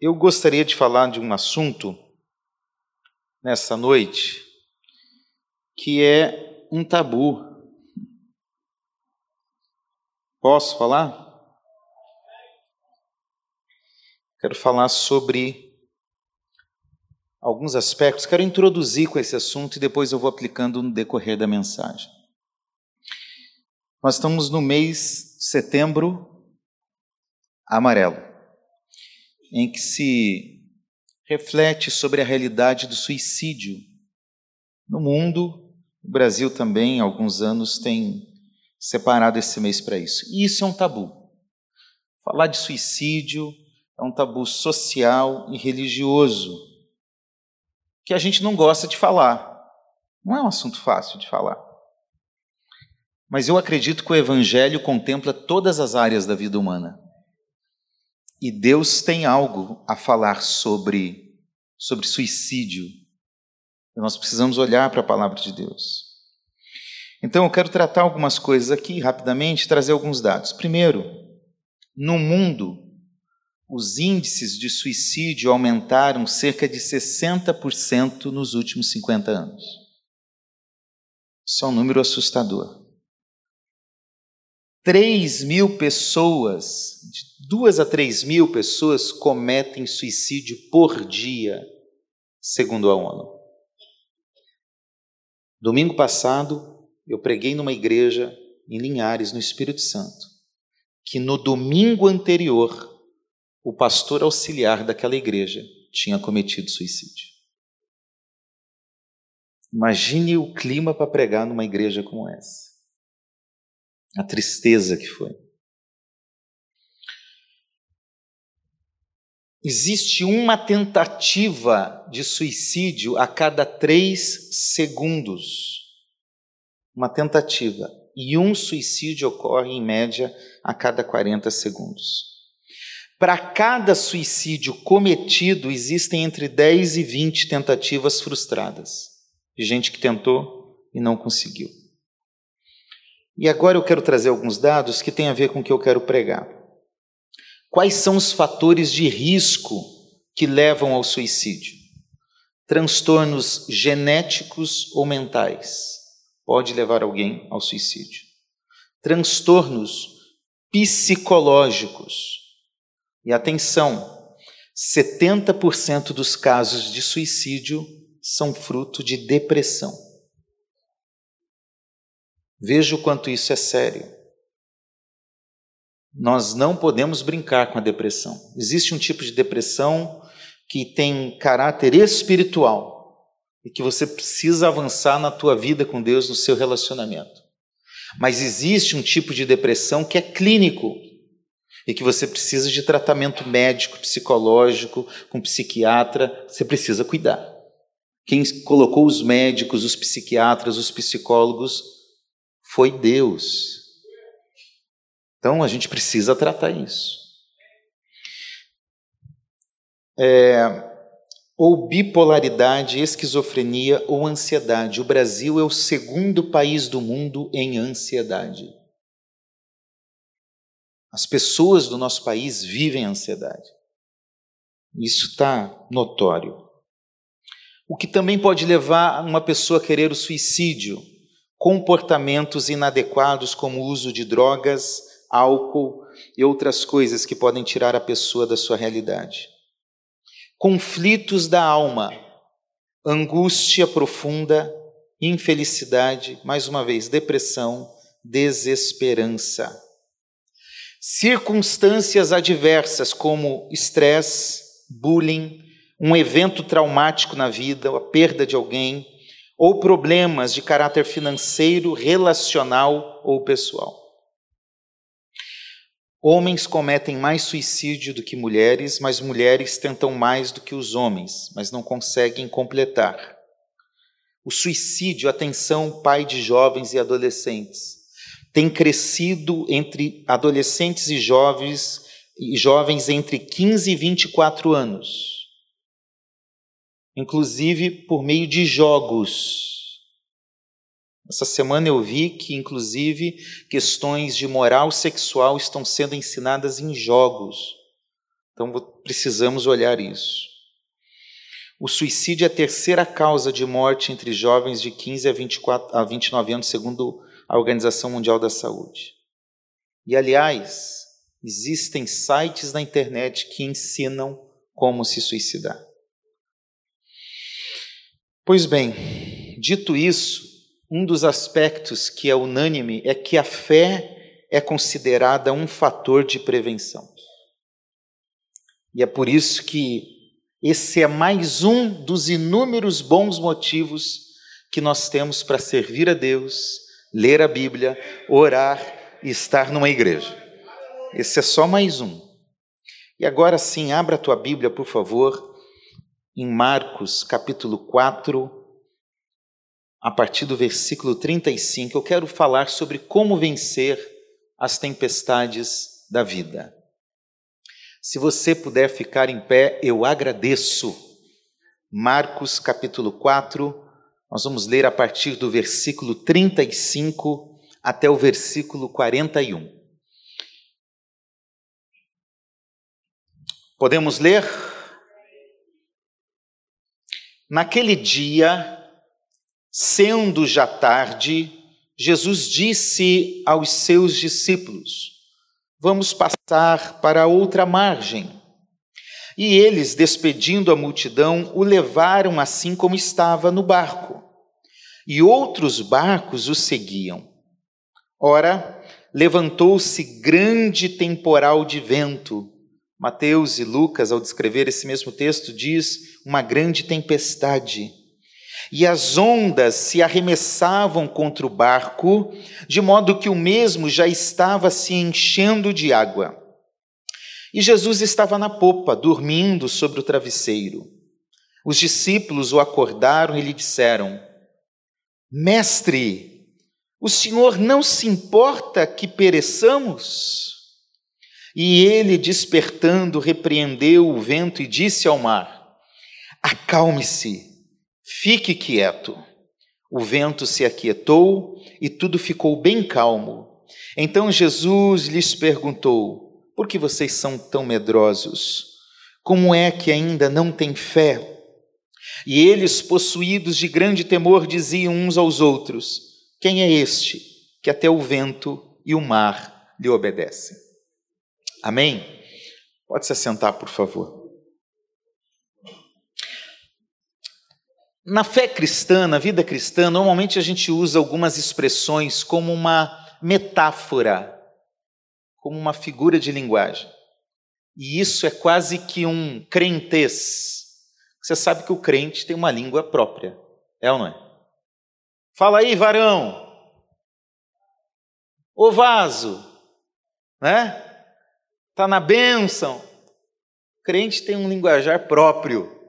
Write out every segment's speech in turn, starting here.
Eu gostaria de falar de um assunto nessa noite que é um tabu. Posso falar? Quero falar sobre alguns aspectos, quero introduzir com esse assunto e depois eu vou aplicando no decorrer da mensagem. Nós estamos no mês setembro amarelo em que se reflete sobre a realidade do suicídio no mundo. O Brasil também, há alguns anos, tem separado esse mês para isso. E isso é um tabu. Falar de suicídio é um tabu social e religioso que a gente não gosta de falar. Não é um assunto fácil de falar. Mas eu acredito que o Evangelho contempla todas as áreas da vida humana. E Deus tem algo a falar sobre, sobre suicídio. Nós precisamos olhar para a palavra de Deus. Então eu quero tratar algumas coisas aqui rapidamente, trazer alguns dados. Primeiro, no mundo, os índices de suicídio aumentaram cerca de 60% nos últimos 50 anos. Isso é um número assustador. 3 mil pessoas, de 2 a 3 mil pessoas cometem suicídio por dia, segundo a ONU. Domingo passado, eu preguei numa igreja em Linhares, no Espírito Santo, que no domingo anterior, o pastor auxiliar daquela igreja tinha cometido suicídio. Imagine o clima para pregar numa igreja como essa a tristeza que foi. Existe uma tentativa de suicídio a cada três segundos. Uma tentativa. E um suicídio ocorre, em média, a cada 40 segundos. Para cada suicídio cometido, existem entre 10 e 20 tentativas frustradas, de gente que tentou e não conseguiu. E agora eu quero trazer alguns dados que têm a ver com o que eu quero pregar. Quais são os fatores de risco que levam ao suicídio? Transtornos genéticos ou mentais pode levar alguém ao suicídio. Transtornos psicológicos. E atenção, 70% dos casos de suicídio são fruto de depressão. Veja o quanto isso é sério. Nós não podemos brincar com a depressão. Existe um tipo de depressão que tem caráter espiritual e que você precisa avançar na tua vida com Deus, no seu relacionamento. Mas existe um tipo de depressão que é clínico e que você precisa de tratamento médico, psicológico, com psiquiatra, você precisa cuidar. Quem colocou os médicos, os psiquiatras, os psicólogos foi Deus. Então a gente precisa tratar isso. É, ou bipolaridade, esquizofrenia ou ansiedade. O Brasil é o segundo país do mundo em ansiedade. As pessoas do nosso país vivem ansiedade. Isso está notório. O que também pode levar uma pessoa a querer o suicídio comportamentos inadequados, como o uso de drogas, álcool e outras coisas que podem tirar a pessoa da sua realidade. Conflitos da alma, angústia profunda, infelicidade, mais uma vez, depressão, desesperança. Circunstâncias adversas como estresse, bullying, um evento traumático na vida, a perda de alguém, ou problemas de caráter financeiro, relacional ou pessoal. Homens cometem mais suicídio do que mulheres, mas mulheres tentam mais do que os homens, mas não conseguem completar. O suicídio, atenção, pai de jovens e adolescentes, tem crescido entre adolescentes e jovens e jovens entre 15 e 24 anos inclusive por meio de jogos. Essa semana eu vi que, inclusive, questões de moral sexual estão sendo ensinadas em jogos. Então precisamos olhar isso. O suicídio é a terceira causa de morte entre jovens de 15 a, 24, a 29 anos, segundo a Organização Mundial da Saúde. E, aliás, existem sites na internet que ensinam como se suicidar. Pois bem, dito isso, um dos aspectos que é unânime é que a fé é considerada um fator de prevenção. E é por isso que esse é mais um dos inúmeros bons motivos que nós temos para servir a Deus, ler a Bíblia, orar e estar numa igreja. Esse é só mais um. E agora sim, abra a tua Bíblia, por favor, em Marcos, capítulo 4, a partir do versículo 35, eu quero falar sobre como vencer as tempestades da vida. Se você puder ficar em pé, eu agradeço. Marcos capítulo 4, nós vamos ler a partir do versículo 35 até o versículo 41. Podemos ler? Naquele dia, Sendo já tarde, Jesus disse aos seus discípulos: Vamos passar para outra margem. E eles, despedindo a multidão, o levaram assim como estava no barco. E outros barcos o seguiam. Ora, levantou-se grande temporal de vento. Mateus e Lucas, ao descrever esse mesmo texto, diz uma grande tempestade e as ondas se arremessavam contra o barco, de modo que o mesmo já estava se enchendo de água. E Jesus estava na popa, dormindo sobre o travesseiro. Os discípulos o acordaram e lhe disseram: Mestre, o senhor não se importa que pereçamos? E ele, despertando, repreendeu o vento e disse ao mar: Acalme-se Fique quieto. O vento se aquietou e tudo ficou bem calmo. Então Jesus lhes perguntou: Por que vocês são tão medrosos? Como é que ainda não têm fé? E eles, possuídos de grande temor, diziam uns aos outros: Quem é este que até o vento e o mar lhe obedecem? Amém? Pode se assentar, por favor. Na fé cristã, na vida cristã, normalmente a gente usa algumas expressões como uma metáfora, como uma figura de linguagem. E isso é quase que um crentez. Você sabe que o crente tem uma língua própria, é ou não é? Fala aí, varão. O vaso, né? Tá na bênção. O crente tem um linguajar próprio.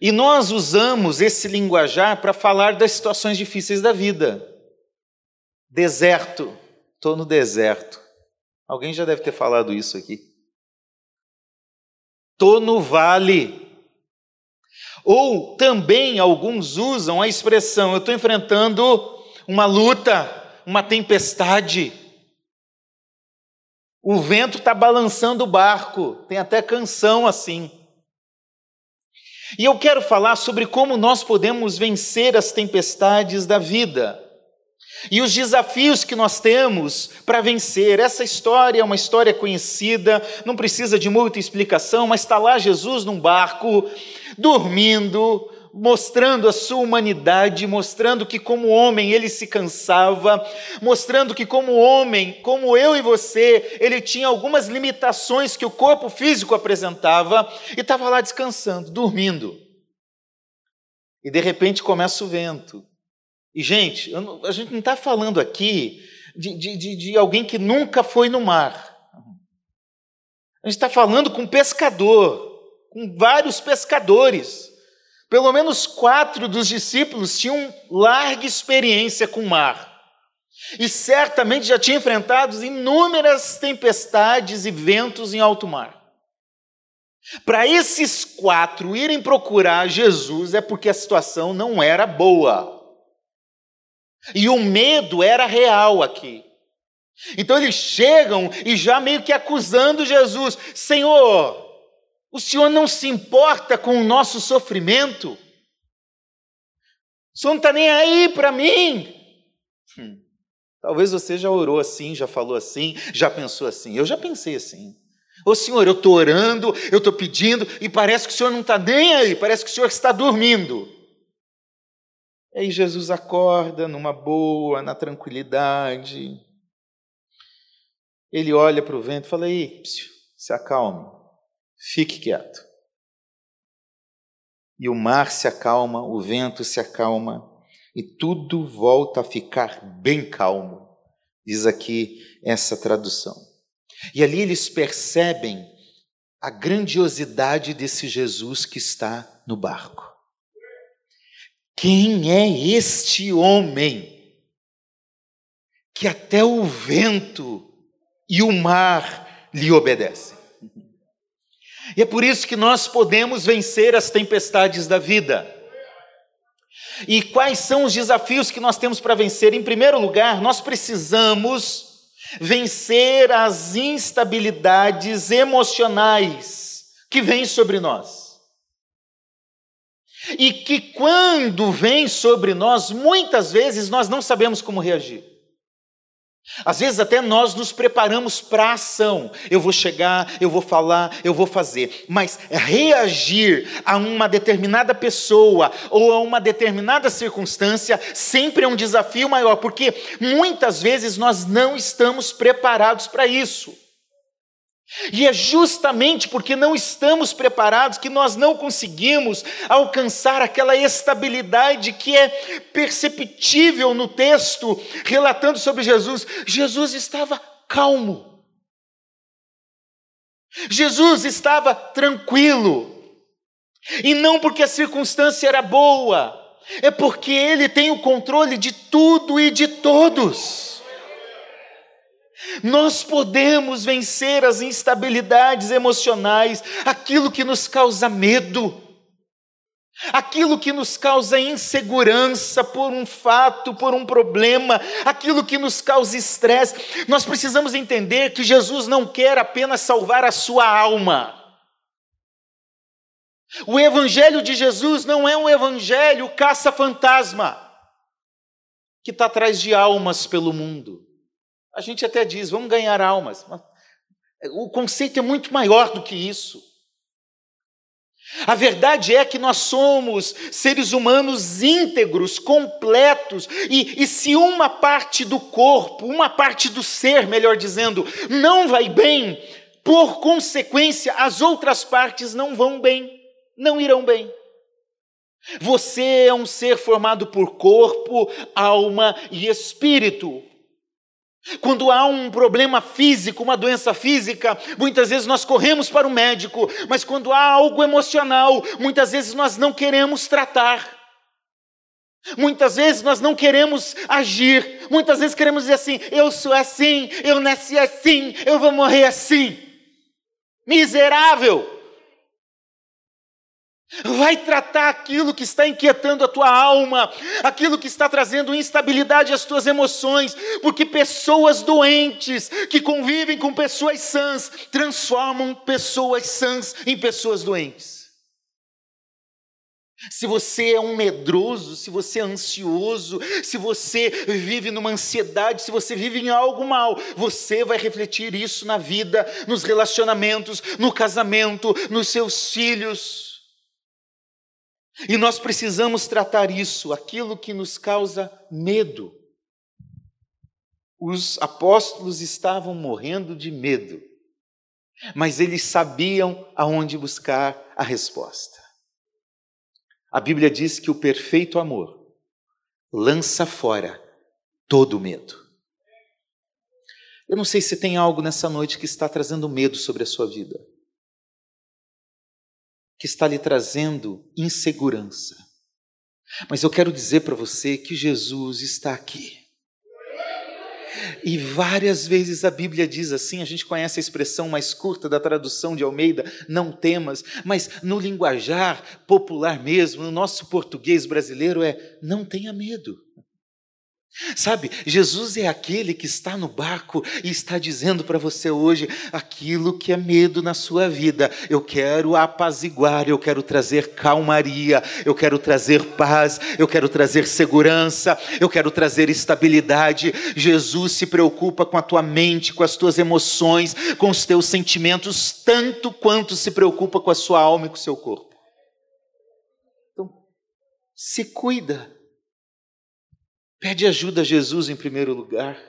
E nós usamos esse linguajar para falar das situações difíceis da vida. Deserto, estou no deserto. Alguém já deve ter falado isso aqui. Estou no vale. Ou também alguns usam a expressão: eu estou enfrentando uma luta, uma tempestade. O vento está balançando o barco, tem até canção assim. E eu quero falar sobre como nós podemos vencer as tempestades da vida e os desafios que nós temos para vencer. Essa história é uma história conhecida, não precisa de muita explicação, mas está lá Jesus num barco, dormindo, mostrando a sua humanidade, mostrando que, como homem, ele se cansava, mostrando que, como homem, como eu e você, ele tinha algumas limitações que o corpo físico apresentava e estava lá descansando, dormindo. E de repente começa o vento. E, gente, não, a gente não está falando aqui de, de, de, de alguém que nunca foi no mar. A gente está falando com um pescador, com vários pescadores. Pelo menos quatro dos discípulos tinham larga experiência com o mar. E certamente já tinham enfrentado inúmeras tempestades e ventos em alto mar. Para esses quatro irem procurar Jesus é porque a situação não era boa. E o medo era real aqui. Então eles chegam e já meio que acusando Jesus: Senhor, o Senhor não se importa com o nosso sofrimento? O Senhor não está nem aí para mim? Hum. Talvez você já orou assim, já falou assim, já pensou assim. Eu já pensei assim. Ô Senhor, eu estou orando, eu estou pedindo, e parece que o Senhor não está nem aí, parece que o Senhor está dormindo. E aí Jesus acorda numa boa, na tranquilidade. Ele olha para o vento e fala: Ei, se acalme, fique quieto. E o mar se acalma, o vento se acalma, e tudo volta a ficar bem calmo, diz aqui essa tradução. E ali eles percebem a grandiosidade desse Jesus que está no barco. Quem é este homem que até o vento e o mar lhe obedecem? E é por isso que nós podemos vencer as tempestades da vida. E quais são os desafios que nós temos para vencer? Em primeiro lugar, nós precisamos vencer as instabilidades emocionais que vêm sobre nós. E que quando vêm sobre nós, muitas vezes nós não sabemos como reagir. Às vezes até nós nos preparamos para a ação. Eu vou chegar, eu vou falar, eu vou fazer. Mas reagir a uma determinada pessoa ou a uma determinada circunstância sempre é um desafio maior, porque muitas vezes nós não estamos preparados para isso. E é justamente porque não estamos preparados que nós não conseguimos alcançar aquela estabilidade que é perceptível no texto relatando sobre Jesus. Jesus estava calmo. Jesus estava tranquilo. E não porque a circunstância era boa, é porque ele tem o controle de tudo e de todos. Nós podemos vencer as instabilidades emocionais, aquilo que nos causa medo, aquilo que nos causa insegurança por um fato, por um problema, aquilo que nos causa estresse. Nós precisamos entender que Jesus não quer apenas salvar a sua alma. O evangelho de Jesus não é um evangelho caça-fantasma que está atrás de almas pelo mundo. A gente até diz, vamos ganhar almas. O conceito é muito maior do que isso. A verdade é que nós somos seres humanos íntegros, completos, e, e, se uma parte do corpo, uma parte do ser, melhor dizendo, não vai bem, por consequência, as outras partes não vão bem, não irão bem. Você é um ser formado por corpo, alma e espírito. Quando há um problema físico, uma doença física, muitas vezes nós corremos para o médico, mas quando há algo emocional, muitas vezes nós não queremos tratar. Muitas vezes nós não queremos agir, muitas vezes queremos dizer assim: eu sou assim, eu nasci assim, eu vou morrer assim. Miserável! Vai tratar aquilo que está inquietando a tua alma, aquilo que está trazendo instabilidade às tuas emoções, porque pessoas doentes que convivem com pessoas sãs transformam pessoas sãs em pessoas doentes. Se você é um medroso, se você é ansioso, se você vive numa ansiedade, se você vive em algo mal, você vai refletir isso na vida, nos relacionamentos, no casamento, nos seus filhos. E nós precisamos tratar isso, aquilo que nos causa medo. Os apóstolos estavam morrendo de medo, mas eles sabiam aonde buscar a resposta. A Bíblia diz que o perfeito amor lança fora todo medo. Eu não sei se tem algo nessa noite que está trazendo medo sobre a sua vida que está lhe trazendo insegurança. Mas eu quero dizer para você que Jesus está aqui. E várias vezes a Bíblia diz assim, a gente conhece a expressão mais curta da tradução de Almeida, não temas, mas no linguajar popular mesmo, no nosso português brasileiro é não tenha medo. Sabe, Jesus é aquele que está no barco e está dizendo para você hoje aquilo que é medo na sua vida. Eu quero apaziguar, eu quero trazer calmaria, eu quero trazer paz, eu quero trazer segurança, eu quero trazer estabilidade. Jesus se preocupa com a tua mente, com as tuas emoções, com os teus sentimentos, tanto quanto se preocupa com a sua alma e com o seu corpo. Então, se cuida Pede ajuda a Jesus em primeiro lugar.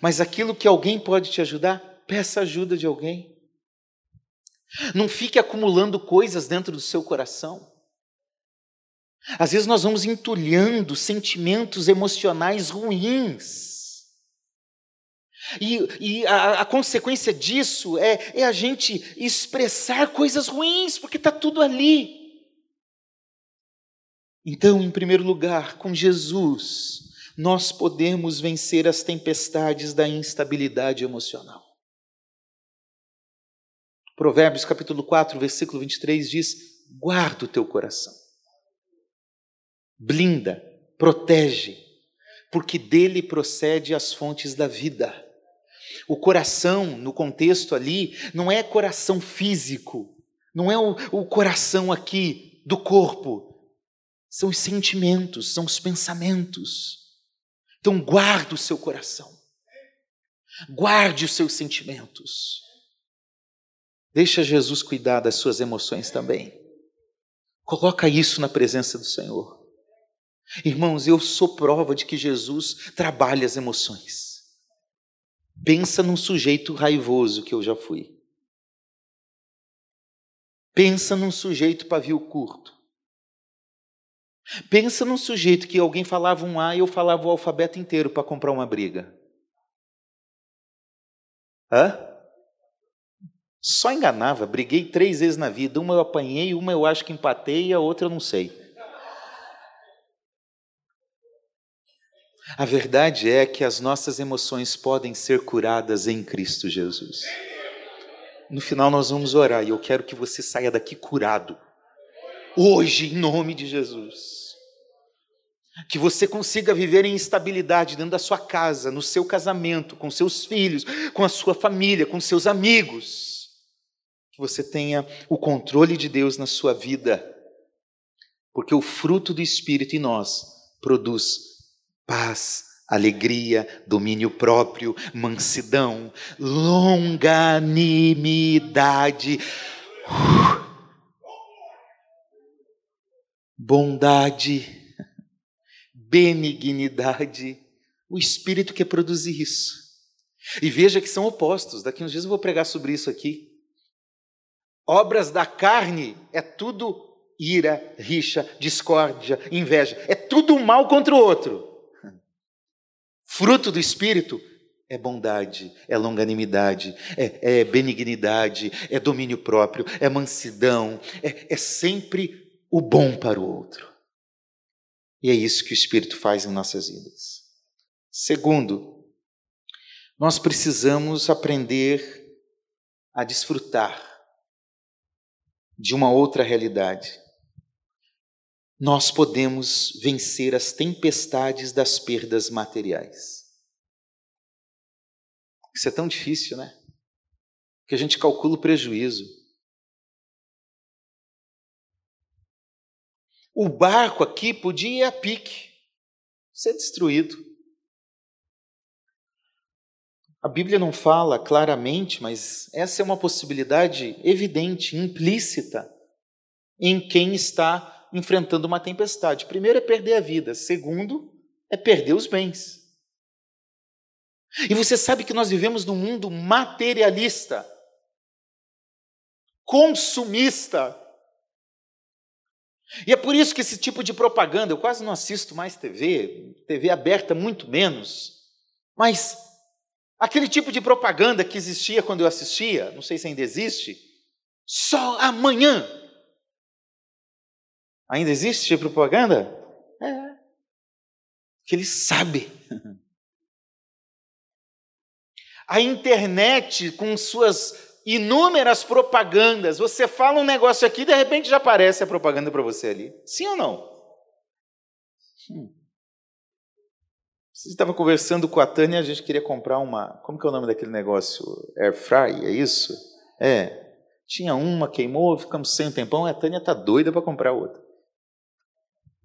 Mas aquilo que alguém pode te ajudar, peça ajuda de alguém. Não fique acumulando coisas dentro do seu coração. Às vezes nós vamos entulhando sentimentos emocionais ruins. E, e a, a, consequência disso é, é a gente expressar coisas ruins, porque está tudo ali. Então, em primeiro lugar, com Jesus, nós podemos vencer as tempestades da instabilidade emocional. Provérbios capítulo 4, versículo 23 diz: guarda o teu coração, blinda, protege, porque dele procede as fontes da vida. O coração, no contexto ali, não é coração físico, não é o, o coração aqui do corpo, são os sentimentos, são os pensamentos. Então, guarde o seu coração, guarde os seus sentimentos. Deixa Jesus cuidar das suas emoções também. Coloca isso na presença do Senhor. Irmãos, eu sou prova de que Jesus trabalha as emoções. Pensa num sujeito raivoso que eu já fui. Pensa num sujeito pavio curto. Pensa num sujeito que alguém falava um A e eu falava o alfabeto inteiro para comprar uma briga. Hã? Só enganava, briguei três vezes na vida. Uma eu apanhei, uma eu acho que empatei e a outra eu não sei. A verdade é que as nossas emoções podem ser curadas em Cristo Jesus. No final nós vamos orar e eu quero que você saia daqui curado hoje, em nome de Jesus. Que você consiga viver em estabilidade dentro da sua casa, no seu casamento, com seus filhos, com a sua família, com seus amigos. Que você tenha o controle de Deus na sua vida, porque o fruto do Espírito em nós produz paz, alegria, domínio próprio, mansidão, longanimidade. Uh, bondade, benignidade, o Espírito quer produzir isso. E veja que são opostos, daqui uns dias eu vou pregar sobre isso aqui. Obras da carne é tudo ira, rixa, discórdia, inveja, é tudo um mal contra o outro. Fruto do Espírito é bondade, é longanimidade, é, é benignidade, é domínio próprio, é mansidão, é, é sempre o bom para o outro. E é isso que o Espírito faz em nossas vidas. Segundo, nós precisamos aprender a desfrutar de uma outra realidade. Nós podemos vencer as tempestades das perdas materiais. Isso é tão difícil, né? Que a gente calcula o prejuízo. O barco aqui podia ir a pique, ser destruído. A Bíblia não fala claramente, mas essa é uma possibilidade evidente, implícita, em quem está enfrentando uma tempestade. Primeiro é perder a vida, segundo é perder os bens. E você sabe que nós vivemos num mundo materialista, consumista. E é por isso que esse tipo de propaganda, eu quase não assisto mais TV, TV aberta muito menos, mas aquele tipo de propaganda que existia quando eu assistia, não sei se ainda existe, só amanhã. Ainda existe tipo propaganda? É. Que ele sabe. A internet, com suas inúmeras propagandas. Você fala um negócio aqui, de repente já aparece a propaganda para você ali. Sim ou não? Hum. Você estava conversando com a Tânia, a gente queria comprar uma. Como que é o nome daquele negócio? Air fry, é isso? É. Tinha uma, queimou, ficamos sem um tempão, a Tânia tá doida para comprar outra.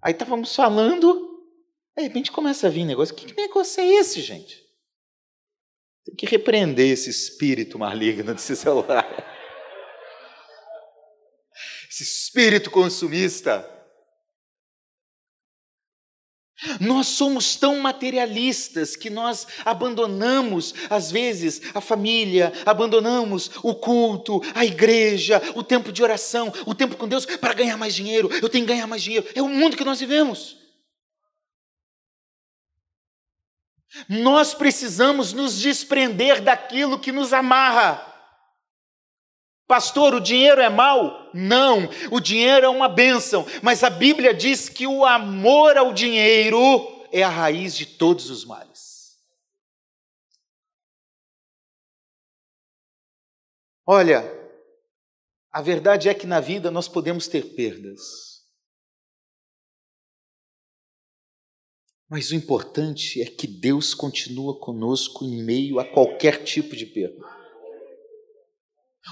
Aí estávamos falando, de repente começa a vir negócio. Que negócio é esse, gente? Tem que repreender esse espírito maligno desse celular. Esse espírito consumista. Nós somos tão materialistas que nós abandonamos, às vezes, a família, abandonamos o culto, a igreja, o tempo de oração, o tempo com Deus para ganhar mais dinheiro. Eu tenho que ganhar mais dinheiro. É o mundo que nós vivemos. Nós precisamos nos desprender daquilo que nos amarra. Pastor, o dinheiro é mal? Não, o dinheiro é uma bênção, mas a Bíblia diz que o amor ao dinheiro é a raiz de todos os males. Olha, a verdade é que na vida nós podemos ter perdas. Mas o importante é que Deus continua conosco em meio a qualquer tipo de perda.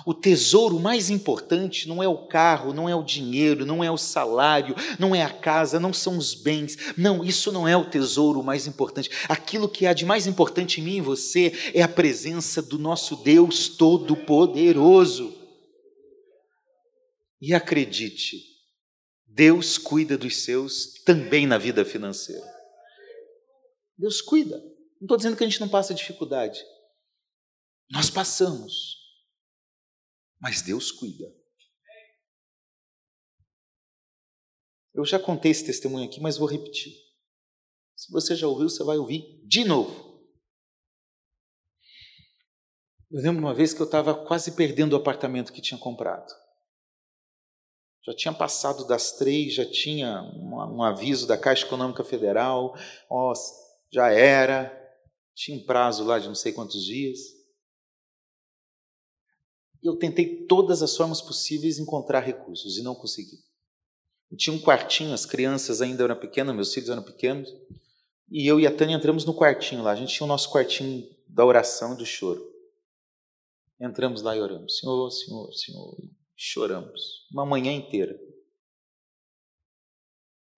O tesouro mais importante não é o carro, não é o dinheiro, não é o salário, não é a casa, não são os bens. Não, isso não é o tesouro mais importante. Aquilo que há de mais importante em mim e você é a presença do nosso Deus Todo-Poderoso. E acredite, Deus cuida dos seus também na vida financeira. Deus cuida. Não estou dizendo que a gente não passa dificuldade. Nós passamos mas Deus cuida. Eu já contei esse testemunho aqui, mas vou repetir. Se você já ouviu, você vai ouvir de novo. Eu lembro uma vez que eu estava quase perdendo o apartamento que tinha comprado. Já tinha passado das três, já tinha um, um aviso da Caixa Econômica Federal, ó, já era, tinha um prazo lá de não sei quantos dias. Eu tentei todas as formas possíveis encontrar recursos e não consegui. Eu tinha um quartinho, as crianças ainda eram pequenas, meus filhos eram pequenos, e eu e a Tânia entramos no quartinho lá. A gente tinha o nosso quartinho da oração e do choro. Entramos lá e oramos. Senhor, Senhor, Senhor. Choramos. Uma manhã inteira.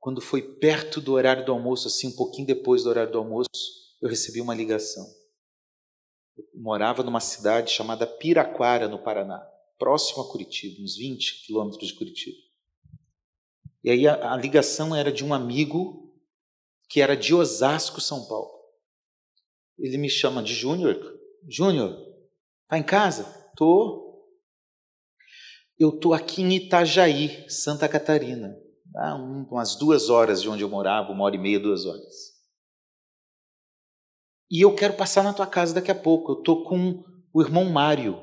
Quando foi perto do horário do almoço, assim, um pouquinho depois do horário do almoço, eu recebi uma ligação. Eu morava numa cidade chamada Piraquara, no Paraná, próximo a Curitiba, uns 20 quilômetros de Curitiba. E aí a, a ligação era de um amigo que era de Osasco, São Paulo. Ele me chama de Júnior. Júnior, tá em casa? Tô. Eu tô aqui em Itajaí, Santa Catarina, ah, umas duas horas de onde eu morava, uma hora e meia, duas horas. E eu quero passar na tua casa daqui a pouco. Eu estou com o irmão Mário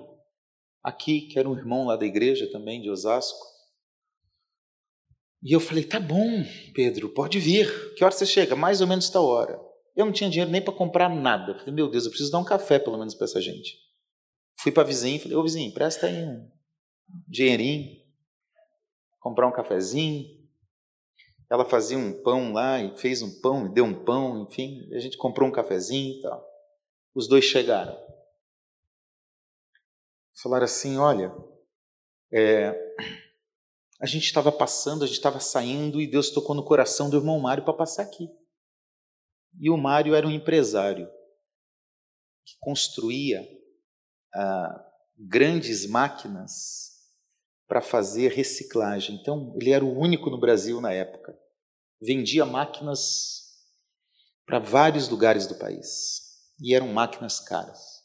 aqui, que era um irmão lá da igreja também, de Osasco. E eu falei: tá bom, Pedro, pode vir. Que hora você chega? Mais ou menos tal hora. Eu não tinha dinheiro nem para comprar nada. Falei: meu Deus, eu preciso dar um café pelo menos para essa gente. Fui para a vizinha e falei: ô vizinho, presta aí um dinheirinho, comprar um cafezinho. Ela fazia um pão lá e fez um pão e deu um pão, enfim, a gente comprou um cafezinho e tal. Os dois chegaram. Falaram assim: olha, é, a gente estava passando, a gente estava saindo e Deus tocou no coração do irmão Mário para passar aqui. E o Mário era um empresário que construía ah, grandes máquinas para fazer reciclagem. Então, ele era o único no Brasil na época. Vendia máquinas para vários lugares do país. E eram máquinas caras.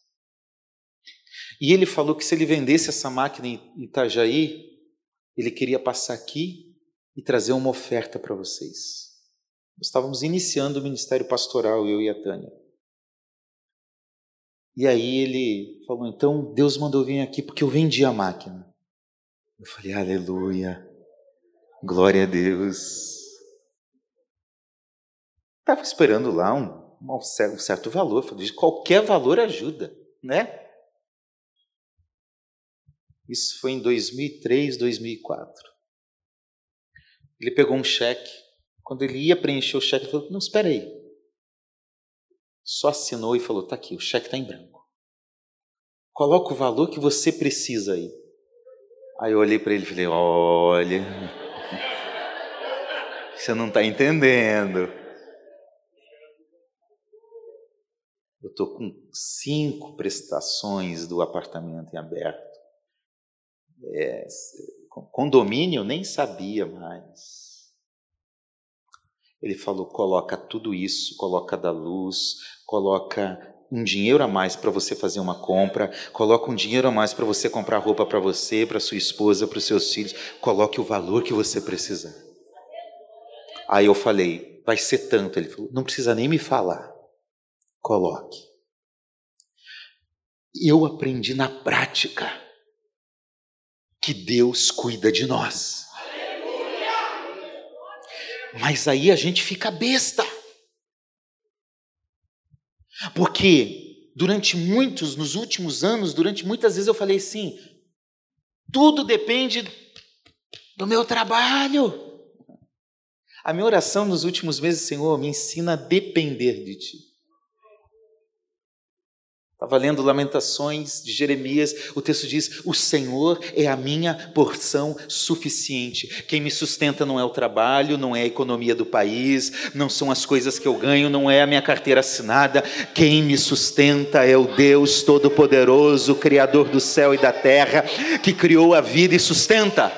E ele falou que se ele vendesse essa máquina em Itajaí, ele queria passar aqui e trazer uma oferta para vocês. Nós estávamos iniciando o ministério pastoral, eu e a Tânia. E aí ele falou: então Deus mandou vir aqui porque eu vendi a máquina. Eu falei, aleluia, glória a Deus. Estava esperando lá um, um certo valor, falei, qualquer valor ajuda, né? Isso foi em 2003, 2004. Ele pegou um cheque. Quando ele ia preencher o cheque, ele falou: Não, espera aí. Só assinou e falou: tá aqui, o cheque está em branco. Coloca o valor que você precisa aí. Aí eu olhei para ele e falei: olha, você não está entendendo. Eu estou com cinco prestações do apartamento em aberto. É, condomínio eu nem sabia mais. Ele falou: coloca tudo isso, coloca da luz, coloca um dinheiro a mais para você fazer uma compra, coloca um dinheiro a mais para você comprar roupa para você, para sua esposa, para os seus filhos, coloque o valor que você precisar. Aí eu falei: vai ser tanto. Ele falou: não precisa nem me falar. Coloque. Eu aprendi na prática que Deus cuida de nós. Mas aí a gente fica besta. Porque durante muitos, nos últimos anos, durante muitas vezes eu falei assim: tudo depende do meu trabalho. A minha oração nos últimos meses, Senhor, me ensina a depender de Ti. Estava lendo Lamentações de Jeremias, o texto diz: O Senhor é a minha porção suficiente. Quem me sustenta não é o trabalho, não é a economia do país, não são as coisas que eu ganho, não é a minha carteira assinada. Quem me sustenta é o Deus Todo-Poderoso, Criador do céu e da terra, que criou a vida e sustenta.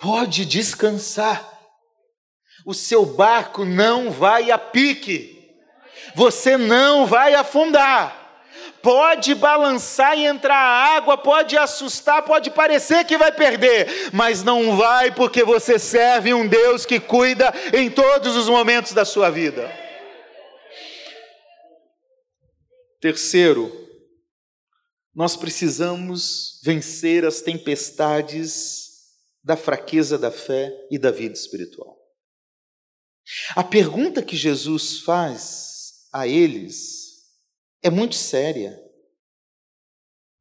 Pode descansar, o seu barco não vai a pique você não vai afundar. Pode balançar e entrar água, pode assustar, pode parecer que vai perder, mas não vai porque você serve um Deus que cuida em todos os momentos da sua vida. Terceiro, nós precisamos vencer as tempestades da fraqueza da fé e da vida espiritual. A pergunta que Jesus faz a eles é muito séria.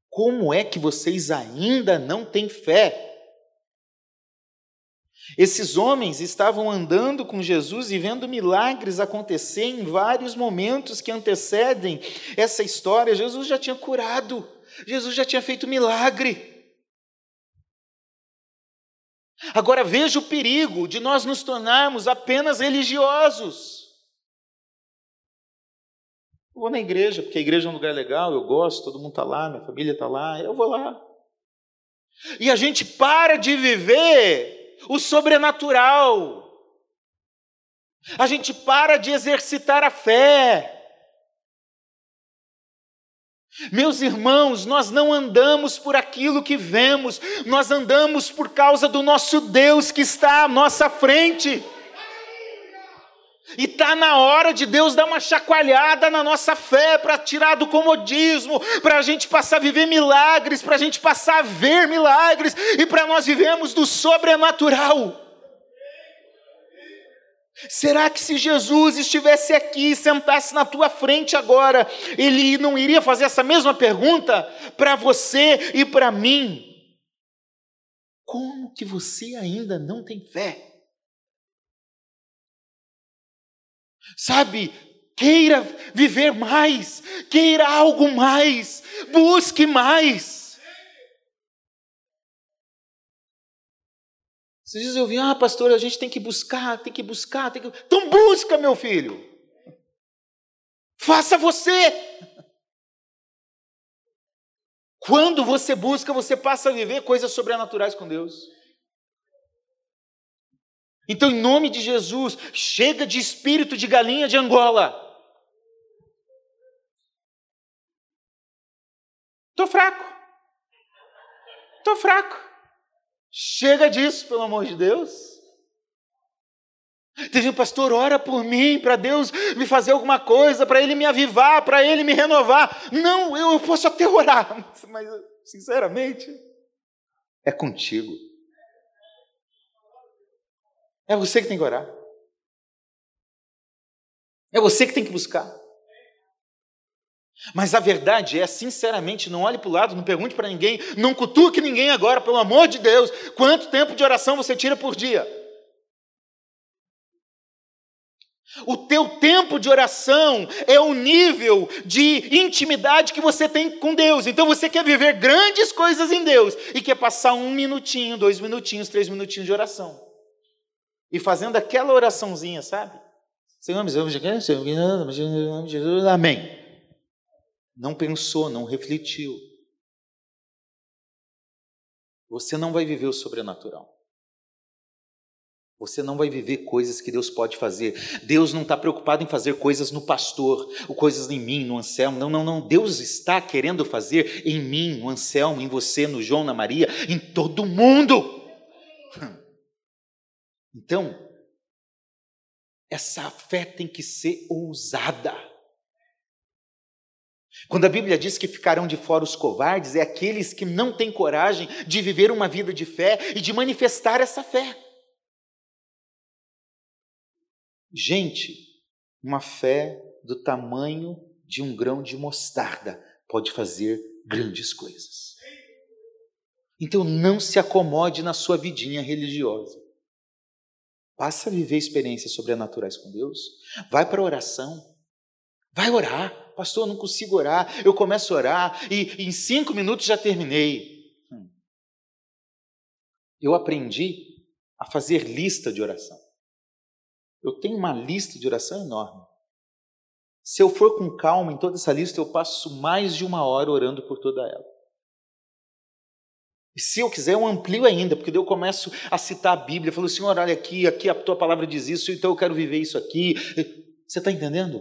Como é que vocês ainda não têm fé? Esses homens estavam andando com Jesus e vendo milagres acontecer em vários momentos que antecedem essa história. Jesus já tinha curado, Jesus já tinha feito milagre. Agora veja o perigo de nós nos tornarmos apenas religiosos. Eu vou na igreja, porque a igreja é um lugar legal, eu gosto, todo mundo está lá, minha família está lá, eu vou lá. E a gente para de viver o sobrenatural. A gente para de exercitar a fé. Meus irmãos, nós não andamos por aquilo que vemos, nós andamos por causa do nosso Deus que está à nossa frente. E está na hora de Deus dar uma chacoalhada na nossa fé para tirar do comodismo, para a gente passar a viver milagres, para a gente passar a ver milagres e para nós vivemos do sobrenatural. Será que se Jesus estivesse aqui, sentasse na tua frente agora, ele não iria fazer essa mesma pergunta para você e para mim? Como que você ainda não tem fé? Sabe, queira viver mais, queira algo mais, busque mais. Vocês dizem, eu vi, ah, pastor, a gente tem que buscar, tem que buscar, tem que. Então busca, meu filho. Faça você. Quando você busca, você passa a viver coisas sobrenaturais com Deus. Então, em nome de Jesus, chega de espírito de galinha de Angola. Estou fraco. Estou fraco. Chega disso, pelo amor de Deus. Tem pastor, ora por mim, para Deus me fazer alguma coisa, para Ele me avivar, para Ele me renovar. Não, eu posso até orar, mas, sinceramente, é contigo. É você que tem que orar. É você que tem que buscar. Mas a verdade é, sinceramente, não olhe para o lado, não pergunte para ninguém, não cutuque ninguém agora, pelo amor de Deus. Quanto tempo de oração você tira por dia? O teu tempo de oração é o nível de intimidade que você tem com Deus. Então você quer viver grandes coisas em Deus e quer passar um minutinho, dois minutinhos, três minutinhos de oração. E fazendo aquela oraçãozinha, sabe? Senhor, me Jesus, amém. Não pensou, não refletiu. Você não vai viver o sobrenatural. Você não vai viver coisas que Deus pode fazer. Deus não está preocupado em fazer coisas no pastor, ou coisas em mim, no Anselmo. Não, não, não. Deus está querendo fazer em mim, no Anselmo, em você, no João, na Maria, em todo mundo. Então, essa fé tem que ser ousada. Quando a Bíblia diz que ficarão de fora os covardes, é aqueles que não têm coragem de viver uma vida de fé e de manifestar essa fé. Gente, uma fé do tamanho de um grão de mostarda pode fazer grandes coisas. Então não se acomode na sua vidinha religiosa. Passa a viver experiências sobrenaturais com Deus. Vai para a oração. Vai orar. Pastor, eu não consigo orar. Eu começo a orar e em cinco minutos já terminei. Hum. Eu aprendi a fazer lista de oração. Eu tenho uma lista de oração enorme. Se eu for com calma em toda essa lista, eu passo mais de uma hora orando por toda ela. E se eu quiser, eu amplio ainda, porque daí eu começo a citar a Bíblia. Eu falo, Senhor, olha aqui, aqui a tua palavra diz isso, então eu quero viver isso aqui. Você está entendendo?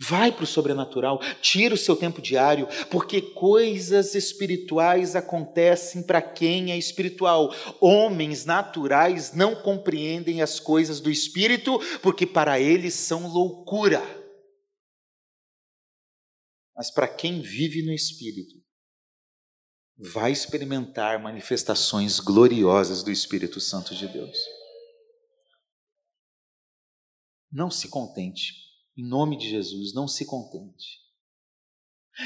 Vai para o sobrenatural, tira o seu tempo diário, porque coisas espirituais acontecem para quem é espiritual. Homens naturais não compreendem as coisas do espírito, porque para eles são loucura. Mas para quem vive no espírito, vai experimentar manifestações gloriosas do Espírito Santo de Deus. Não se contente em nome de Jesus, não se contente.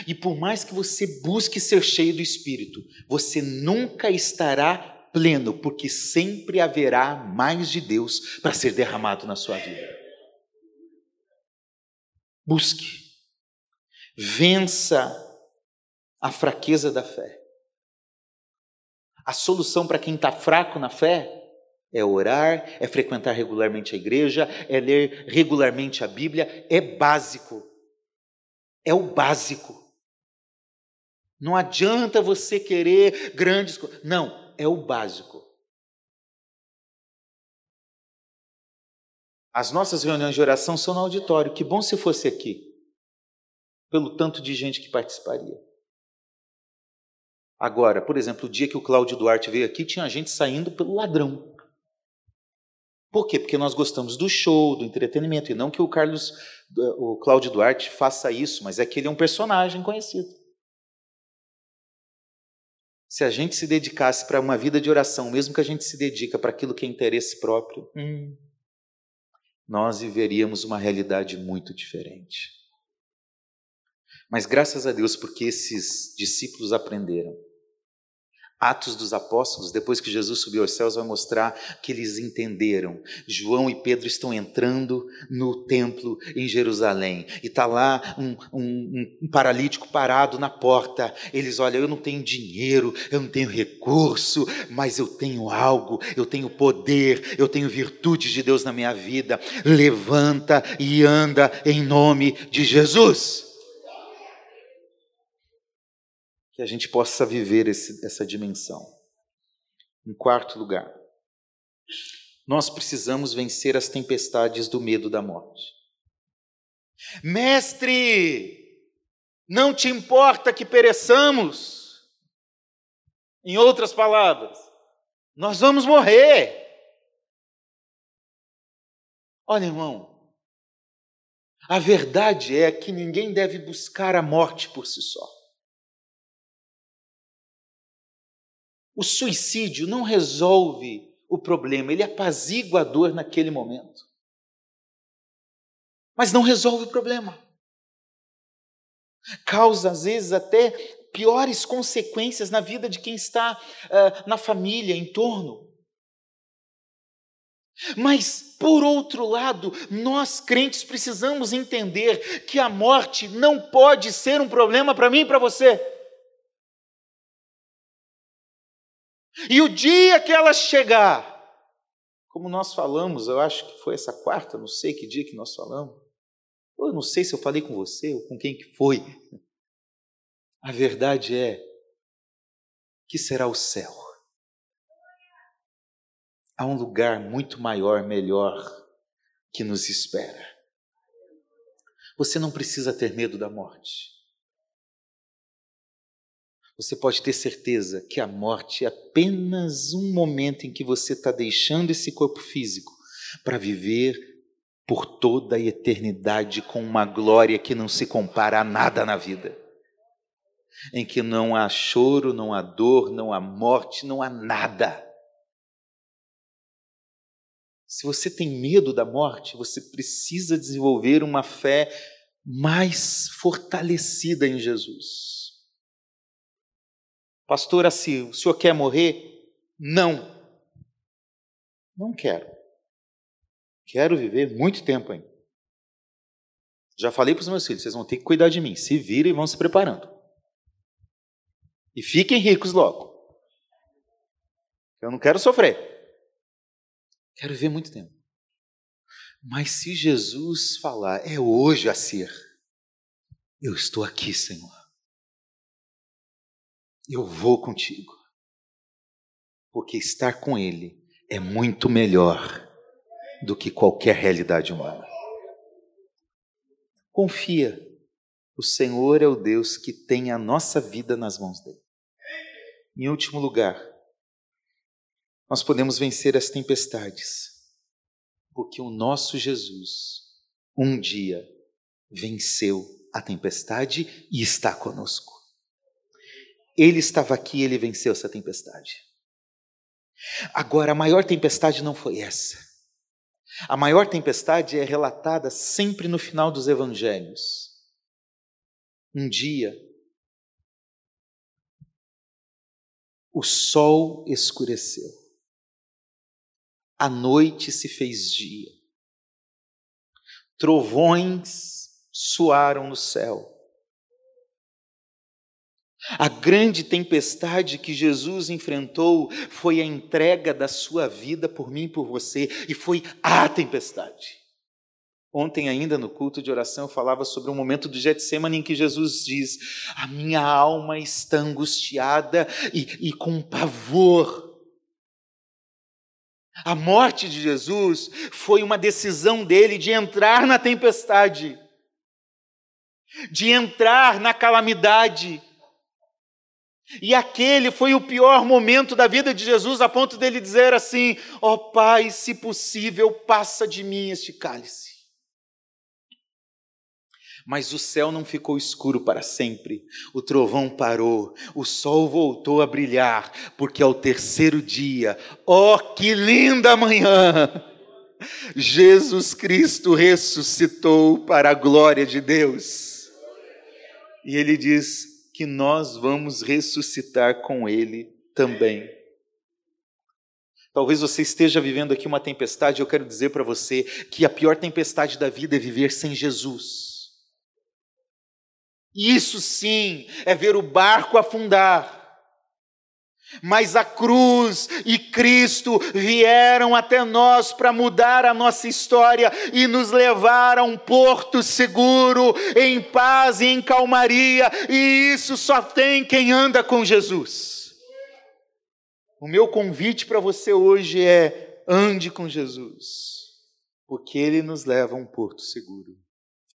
E por mais que você busque ser cheio do Espírito, você nunca estará pleno, porque sempre haverá mais de Deus para ser derramado na sua vida. Busque, vença a fraqueza da fé. A solução para quem está fraco na fé é orar, é frequentar regularmente a igreja, é ler regularmente a Bíblia, é básico. É o básico. Não adianta você querer grandes coisas. Não, é o básico. As nossas reuniões de oração são no auditório. Que bom se fosse aqui, pelo tanto de gente que participaria. Agora, por exemplo, o dia que o Cláudio Duarte veio aqui, tinha gente saindo pelo ladrão. Por quê? Porque nós gostamos do show, do entretenimento, e não que o Carlos, o Cláudio Duarte faça isso, mas é que ele é um personagem conhecido. Se a gente se dedicasse para uma vida de oração, mesmo que a gente se dedica para aquilo que é interesse próprio, hum, nós viveríamos uma realidade muito diferente. Mas graças a Deus, porque esses discípulos aprenderam Atos dos Apóstolos, depois que Jesus subiu aos céus, vai mostrar que eles entenderam. João e Pedro estão entrando no templo em Jerusalém e está lá um, um, um, paralítico parado na porta. Eles olham: eu não tenho dinheiro, eu não tenho recurso, mas eu tenho algo, eu tenho poder, eu tenho virtudes de Deus na minha vida. Levanta e anda em nome de Jesus. Que a gente possa viver esse, essa dimensão. Em quarto lugar, nós precisamos vencer as tempestades do medo da morte. Mestre, não te importa que pereçamos? Em outras palavras, nós vamos morrer. Olha, irmão, a verdade é que ninguém deve buscar a morte por si só. O suicídio não resolve o problema, ele apazigua a dor naquele momento. Mas não resolve o problema. Causa, às vezes, até piores consequências na vida de quem está uh, na família, em torno. Mas, por outro lado, nós crentes precisamos entender que a morte não pode ser um problema para mim e para você. E o dia que ela chegar, como nós falamos, eu acho que foi essa quarta, não sei que dia que nós falamos. Eu não sei se eu falei com você ou com quem que foi. A verdade é que será o céu. Há um lugar muito maior, melhor que nos espera. Você não precisa ter medo da morte. Você pode ter certeza que a morte é apenas um momento em que você está deixando esse corpo físico para viver por toda a eternidade com uma glória que não se compara a nada na vida. Em que não há choro, não há dor, não há morte, não há nada. Se você tem medo da morte, você precisa desenvolver uma fé mais fortalecida em Jesus. Pastor assim, o senhor quer morrer? Não. Não quero. Quero viver muito tempo ainda. Já falei para os meus filhos, vocês vão ter que cuidar de mim. Se virem e vão se preparando. E fiquem ricos logo. Eu não quero sofrer. Quero viver muito tempo. Mas se Jesus falar, é hoje a ser, eu estou aqui, Senhor eu vou contigo. Porque estar com Ele é muito melhor do que qualquer realidade humana. Confia, o Senhor é o Deus que tem a nossa vida nas mãos dele. Em último lugar, nós podemos vencer as tempestades, porque o nosso Jesus um dia venceu a tempestade e está conosco. Ele estava aqui, ele venceu essa tempestade. Agora, a maior tempestade não foi essa. A maior tempestade é relatada sempre no final dos evangelhos. Um dia, o sol escureceu, a noite se fez dia, trovões soaram no céu, a grande tempestade que Jesus enfrentou foi a entrega da sua vida por mim e por você, e foi a tempestade. Ontem, ainda no culto de oração, eu falava sobre um momento do Getsemane em que Jesus diz: A minha alma está angustiada e, e com pavor. A morte de Jesus foi uma decisão dele de entrar na tempestade, de entrar na calamidade e aquele foi o pior momento da vida de Jesus, a ponto dele dizer assim: Ó oh, Pai, se possível, passa de mim este cálice. Mas o céu não ficou escuro para sempre, o trovão parou, o sol voltou a brilhar, porque ao terceiro dia, ó oh, que linda manhã! Jesus Cristo ressuscitou para a glória de Deus. E ele diz: que nós vamos ressuscitar com Ele também. Talvez você esteja vivendo aqui uma tempestade, eu quero dizer para você que a pior tempestade da vida é viver sem Jesus. Isso sim é ver o barco afundar. Mas a cruz e Cristo vieram até nós para mudar a nossa história e nos levar a um porto seguro, em paz e em calmaria, e isso só tem quem anda com Jesus. O meu convite para você hoje é: ande com Jesus, porque Ele nos leva a um porto seguro.